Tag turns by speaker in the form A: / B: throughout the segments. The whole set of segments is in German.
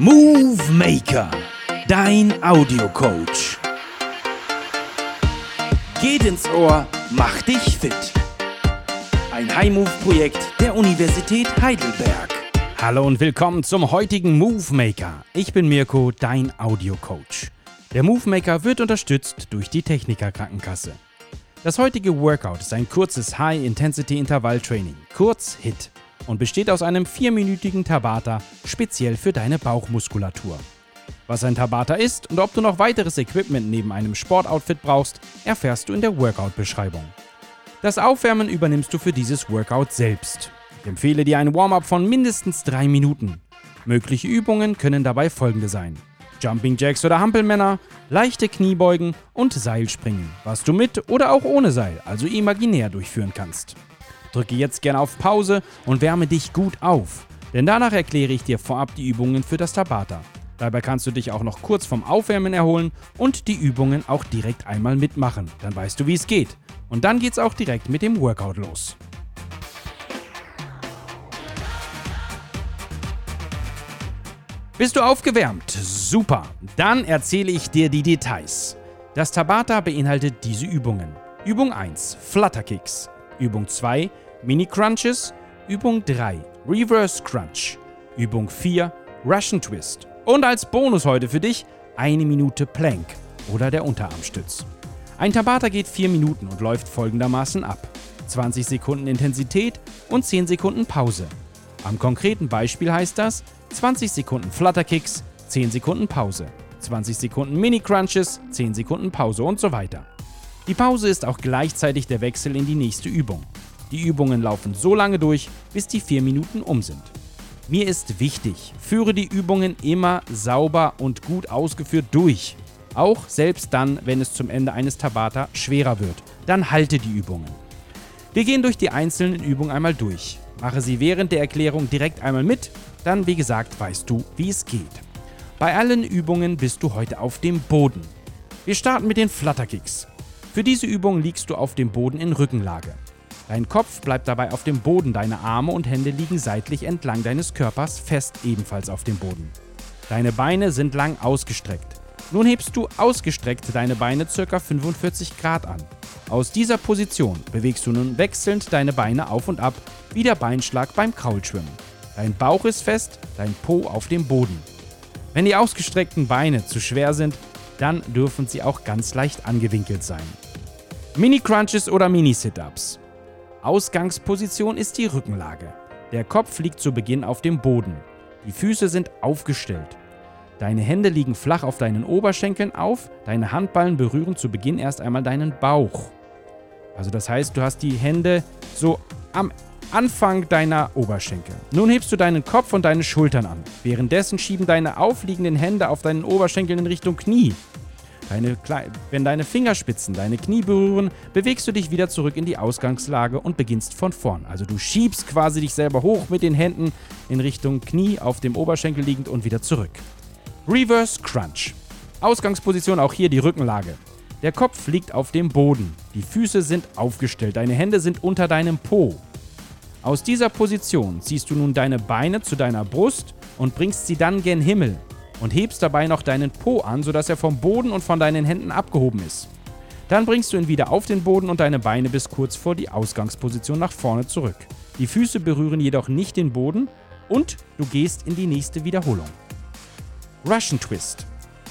A: Movie Maker, dein Audiocoach. Geht ins Ohr, mach dich fit. Ein High-Move-Projekt der Universität Heidelberg.
B: Hallo und willkommen zum heutigen Move Maker. Ich bin Mirko, dein Audiocoach. Der Move Maker wird unterstützt durch die Techniker Krankenkasse. Das heutige Workout ist ein kurzes High-Intensity-Intervall-Training, kurz HIT und besteht aus einem vierminütigen Tabata speziell für deine Bauchmuskulatur. Was ein Tabata ist und ob du noch weiteres Equipment neben einem Sportoutfit brauchst, erfährst du in der Workout-Beschreibung. Das Aufwärmen übernimmst du für dieses Workout selbst. Ich empfehle dir ein Warm-up von mindestens drei Minuten. Mögliche Übungen können dabei folgende sein. Jumping Jacks oder Hampelmänner, leichte Kniebeugen und Seilspringen, was du mit oder auch ohne Seil, also imaginär durchführen kannst. Drücke jetzt gerne auf Pause und wärme dich gut auf, denn danach erkläre ich dir vorab die Übungen für das Tabata. Dabei kannst du dich auch noch kurz vom Aufwärmen erholen und die Übungen auch direkt einmal mitmachen. Dann weißt du, wie es geht. Und dann geht's auch direkt mit dem Workout los. Bist du aufgewärmt? Super. Dann erzähle ich dir die Details. Das Tabata beinhaltet diese Übungen. Übung 1 Flutterkicks. Übung 2 Mini Crunches. Übung 3 Reverse Crunch. Übung 4 Russian Twist. Und als Bonus heute für dich eine Minute Plank oder der Unterarmstütz. Ein Tabata geht 4 Minuten und läuft folgendermaßen ab. 20 Sekunden Intensität und 10 Sekunden Pause. Am konkreten Beispiel heißt das 20 Sekunden Flutterkicks, 10 Sekunden Pause. 20 Sekunden Mini Crunches, 10 Sekunden Pause und so weiter. Die Pause ist auch gleichzeitig der Wechsel in die nächste Übung. Die Übungen laufen so lange durch, bis die 4 Minuten um sind. Mir ist wichtig, führe die Übungen immer sauber und gut ausgeführt durch. Auch selbst dann, wenn es zum Ende eines Tabata schwerer wird. Dann halte die Übungen. Wir gehen durch die einzelnen Übungen einmal durch. Mache sie während der Erklärung direkt einmal mit, dann wie gesagt weißt du, wie es geht. Bei allen Übungen bist du heute auf dem Boden. Wir starten mit den Flutterkicks. Für diese Übung liegst du auf dem Boden in Rückenlage. Dein Kopf bleibt dabei auf dem Boden, deine Arme und Hände liegen seitlich entlang deines Körpers fest ebenfalls auf dem Boden. Deine Beine sind lang ausgestreckt. Nun hebst du ausgestreckt deine Beine ca. 45 Grad an. Aus dieser Position bewegst du nun wechselnd deine Beine auf und ab, wie der Beinschlag beim Kraulschwimmen. Dein Bauch ist fest, dein Po auf dem Boden. Wenn die ausgestreckten Beine zu schwer sind, dann dürfen sie auch ganz leicht angewinkelt sein. Mini-Crunches oder Mini-Sit-Ups. Ausgangsposition ist die Rückenlage. Der Kopf liegt zu Beginn auf dem Boden. Die Füße sind aufgestellt. Deine Hände liegen flach auf deinen Oberschenkeln auf, deine Handballen berühren zu Beginn erst einmal deinen Bauch. Also das heißt, du hast die Hände so am Anfang deiner Oberschenkel. Nun hebst du deinen Kopf und deine Schultern an. Währenddessen schieben deine aufliegenden Hände auf deinen Oberschenkeln in Richtung Knie. Deine, wenn deine Fingerspitzen deine Knie berühren, bewegst du dich wieder zurück in die Ausgangslage und beginnst von vorn. Also du schiebst quasi dich selber hoch mit den Händen in Richtung Knie auf dem Oberschenkel liegend und wieder zurück. Reverse Crunch. Ausgangsposition auch hier die Rückenlage. Der Kopf liegt auf dem Boden. Die Füße sind aufgestellt. Deine Hände sind unter deinem Po. Aus dieser Position ziehst du nun deine Beine zu deiner Brust und bringst sie dann gen Himmel und hebst dabei noch deinen Po an, sodass er vom Boden und von deinen Händen abgehoben ist. Dann bringst du ihn wieder auf den Boden und deine Beine bis kurz vor die Ausgangsposition nach vorne zurück. Die Füße berühren jedoch nicht den Boden und du gehst in die nächste Wiederholung. Russian Twist.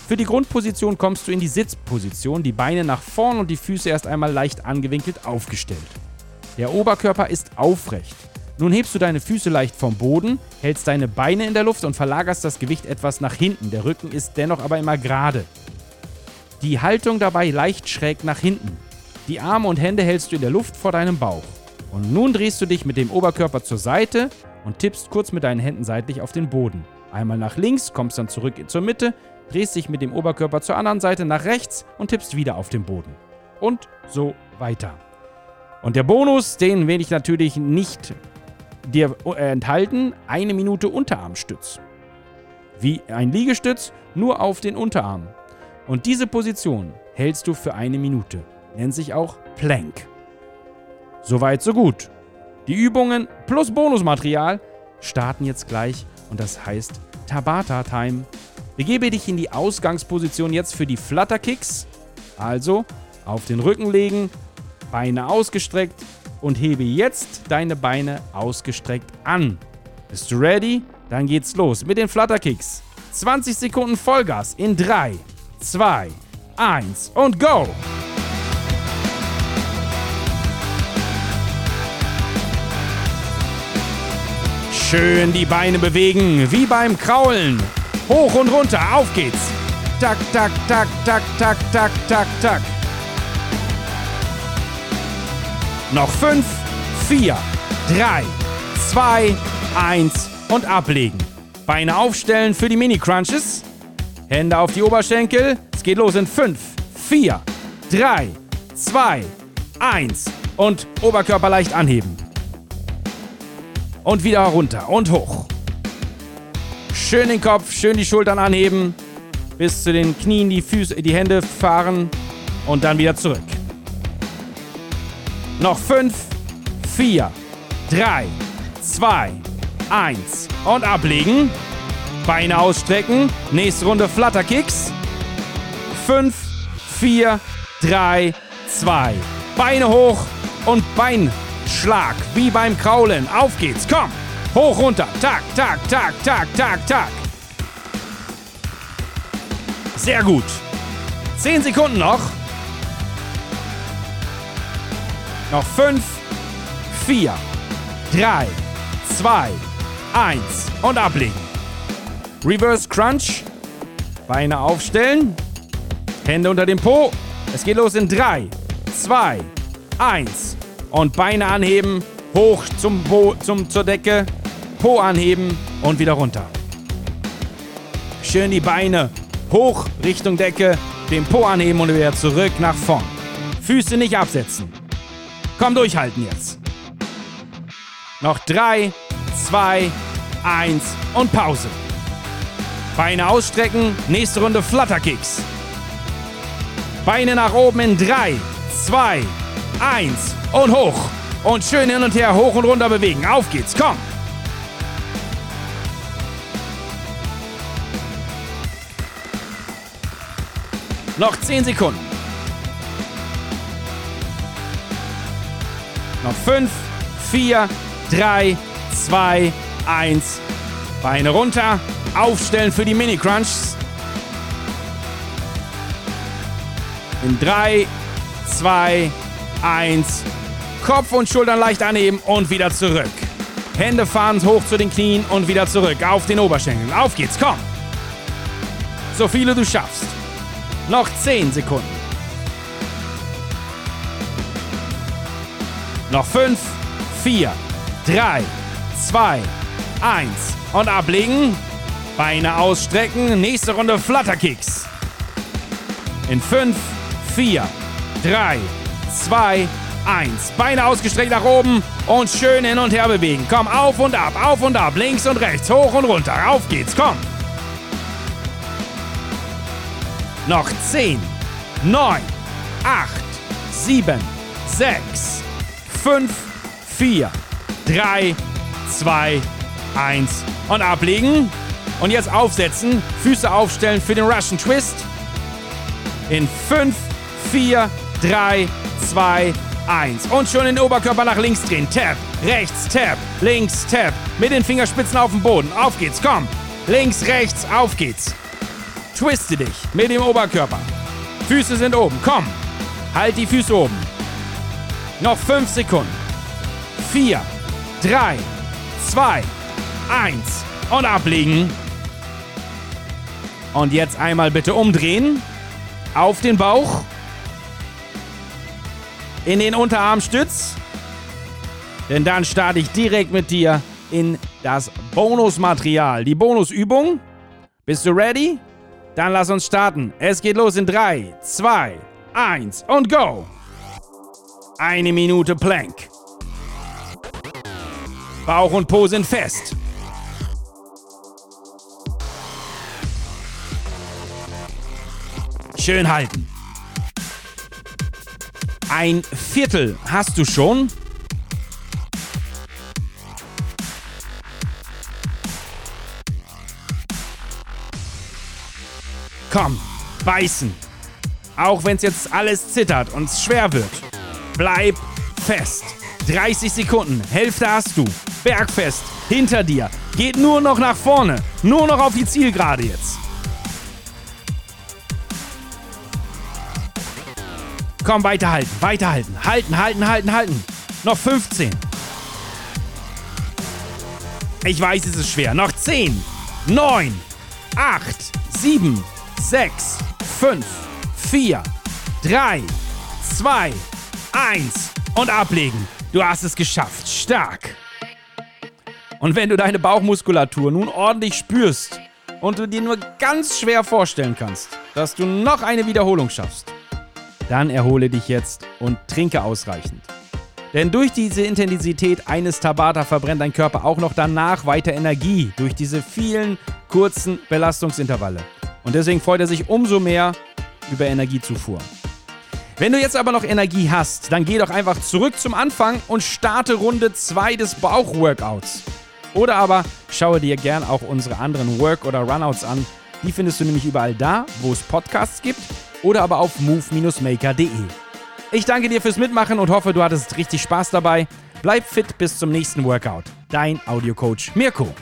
B: Für die Grundposition kommst du in die Sitzposition, die Beine nach vorn und die Füße erst einmal leicht angewinkelt aufgestellt. Der Oberkörper ist aufrecht. Nun hebst du deine Füße leicht vom Boden, hältst deine Beine in der Luft und verlagerst das Gewicht etwas nach hinten. Der Rücken ist dennoch aber immer gerade. Die Haltung dabei leicht schräg nach hinten. Die Arme und Hände hältst du in der Luft vor deinem Bauch. Und nun drehst du dich mit dem Oberkörper zur Seite und tippst kurz mit deinen Händen seitlich auf den Boden. Einmal nach links, kommst dann zurück zur Mitte, drehst dich mit dem Oberkörper zur anderen Seite nach rechts und tippst wieder auf den Boden. Und so weiter. Und der Bonus, den will ich natürlich nicht dir äh, enthalten, eine Minute Unterarmstütz. Wie ein Liegestütz, nur auf den Unterarm. Und diese Position hältst du für eine Minute. Nennt sich auch Plank. Soweit, so gut. Die Übungen plus Bonusmaterial starten jetzt gleich und das heißt Tabata Time. Begebe dich in die Ausgangsposition jetzt für die Flutterkicks. Also auf den Rücken legen, Beine ausgestreckt und hebe jetzt deine Beine ausgestreckt an. Bist du ready? Dann geht's los mit den Flutterkicks. 20 Sekunden Vollgas in 3, 2, 1 und go! Schön die Beine bewegen, wie beim Kraulen. Hoch und runter, auf geht's. Tak, tak, tak, tak, tak, tak, tak, tak. Noch 5, 4, 3, 2, 1 und ablegen. Beine aufstellen für die Mini-Crunches. Hände auf die Oberschenkel. Es geht los in 5, 4, 3, 2, 1 und Oberkörper leicht anheben. Und wieder runter und hoch. Schön den Kopf, schön die Schultern anheben. Bis zu den Knien die, Füße, die Hände fahren und dann wieder zurück. Noch 5, 4, 3, 2, 1 und ablegen. Beine ausstrecken. Nächste Runde Flutterkicks. 5, 4, 3, 2. Beine hoch und Beinschlag wie beim Kraulen. Auf geht's, komm. Hoch, runter. Tak, tak, tak, tak, tak, tak. Sehr gut. 10 Sekunden noch. Noch 5, 4, 3, 2, 1 und ablegen. Reverse Crunch. Beine aufstellen. Hände unter dem Po. Es geht los in 3, 2, 1. Und Beine anheben. Hoch zum po, zum, zur Decke. Po anheben und wieder runter. Schön die Beine hoch Richtung Decke. Den Po anheben und wieder zurück nach vorn. Füße nicht absetzen. Komm, durchhalten jetzt. Noch 3, 2, 1 und Pause. Beine ausstrecken, nächste Runde Flutterkicks. Beine nach oben in 3, 2, 1 und hoch. Und schön hin und her, hoch und runter bewegen. Auf geht's, komm. Noch 10 Sekunden. Noch 5, 4, 3, 2, 1. Beine runter. Aufstellen für die Mini-Crunchs. In 3, 2, 1. Kopf und Schultern leicht anheben und wieder zurück. Hände fahren hoch zu den Knien und wieder zurück auf den Oberschenkeln. Auf geht's, komm. So viele du schaffst. Noch 10 Sekunden. Noch 5, 4, 3, 2, 1 und ablegen. Beine ausstrecken. Nächste Runde Flutterkicks. In 5, 4, 3, 2, 1. Beine ausgestreckt nach oben und schön hin und her bewegen. Komm, auf und ab, auf und ab, links und rechts, hoch und runter. Auf geht's, komm. Noch 10, 9, 8, 7, 6, 5, 4, 3, 2, 1 und ablegen. Und jetzt aufsetzen, Füße aufstellen für den Russian Twist. In 5, 4, 3, 2, 1. Und schon den Oberkörper nach links drehen. Tap, rechts, tap, links, tap. Mit den Fingerspitzen auf dem Boden. Auf geht's, komm. Links, rechts, auf geht's. Twiste dich mit dem Oberkörper. Füße sind oben, komm. Halt die Füße oben. Noch 5 Sekunden. 4, 3, 2, 1 und ablegen. Und jetzt einmal bitte umdrehen. Auf den Bauch. In den Unterarmstütz. Denn dann starte ich direkt mit dir in das Bonusmaterial, die Bonusübung. Bist du ready? Dann lass uns starten. Es geht los in 3, 2, 1 und go. Eine Minute Plank. Bauch und Po sind fest. Schön halten. Ein Viertel hast du schon. Komm, beißen. Auch wenn es jetzt alles zittert und es schwer wird. Bleib fest. 30 Sekunden, Hälfte hast du. Bergfest, hinter dir. Geht nur noch nach vorne. Nur noch auf die Zielgerade jetzt. Komm, weiterhalten, weiterhalten. Halten, halten, halten, halten. Noch 15. Ich weiß, es ist schwer. Noch 10, 9, 8, 7, 6, 5, 4, 3, 2, 1 und ablegen. Du hast es geschafft. Stark. Und wenn du deine Bauchmuskulatur nun ordentlich spürst und du dir nur ganz schwer vorstellen kannst, dass du noch eine Wiederholung schaffst, dann erhole dich jetzt und trinke ausreichend. Denn durch diese Intensität eines Tabata verbrennt dein Körper auch noch danach weiter Energie durch diese vielen kurzen Belastungsintervalle. Und deswegen freut er sich umso mehr über Energiezufuhr. Wenn du jetzt aber noch Energie hast, dann geh doch einfach zurück zum Anfang und starte Runde 2 des Bauchworkouts. Oder aber schaue dir gern auch unsere anderen Work- oder Runouts an. Die findest du nämlich überall da, wo es Podcasts gibt oder aber auf move-maker.de. Ich danke dir fürs Mitmachen und hoffe, du hattest richtig Spaß dabei. Bleib fit bis zum nächsten Workout. Dein Audiocoach Mirko.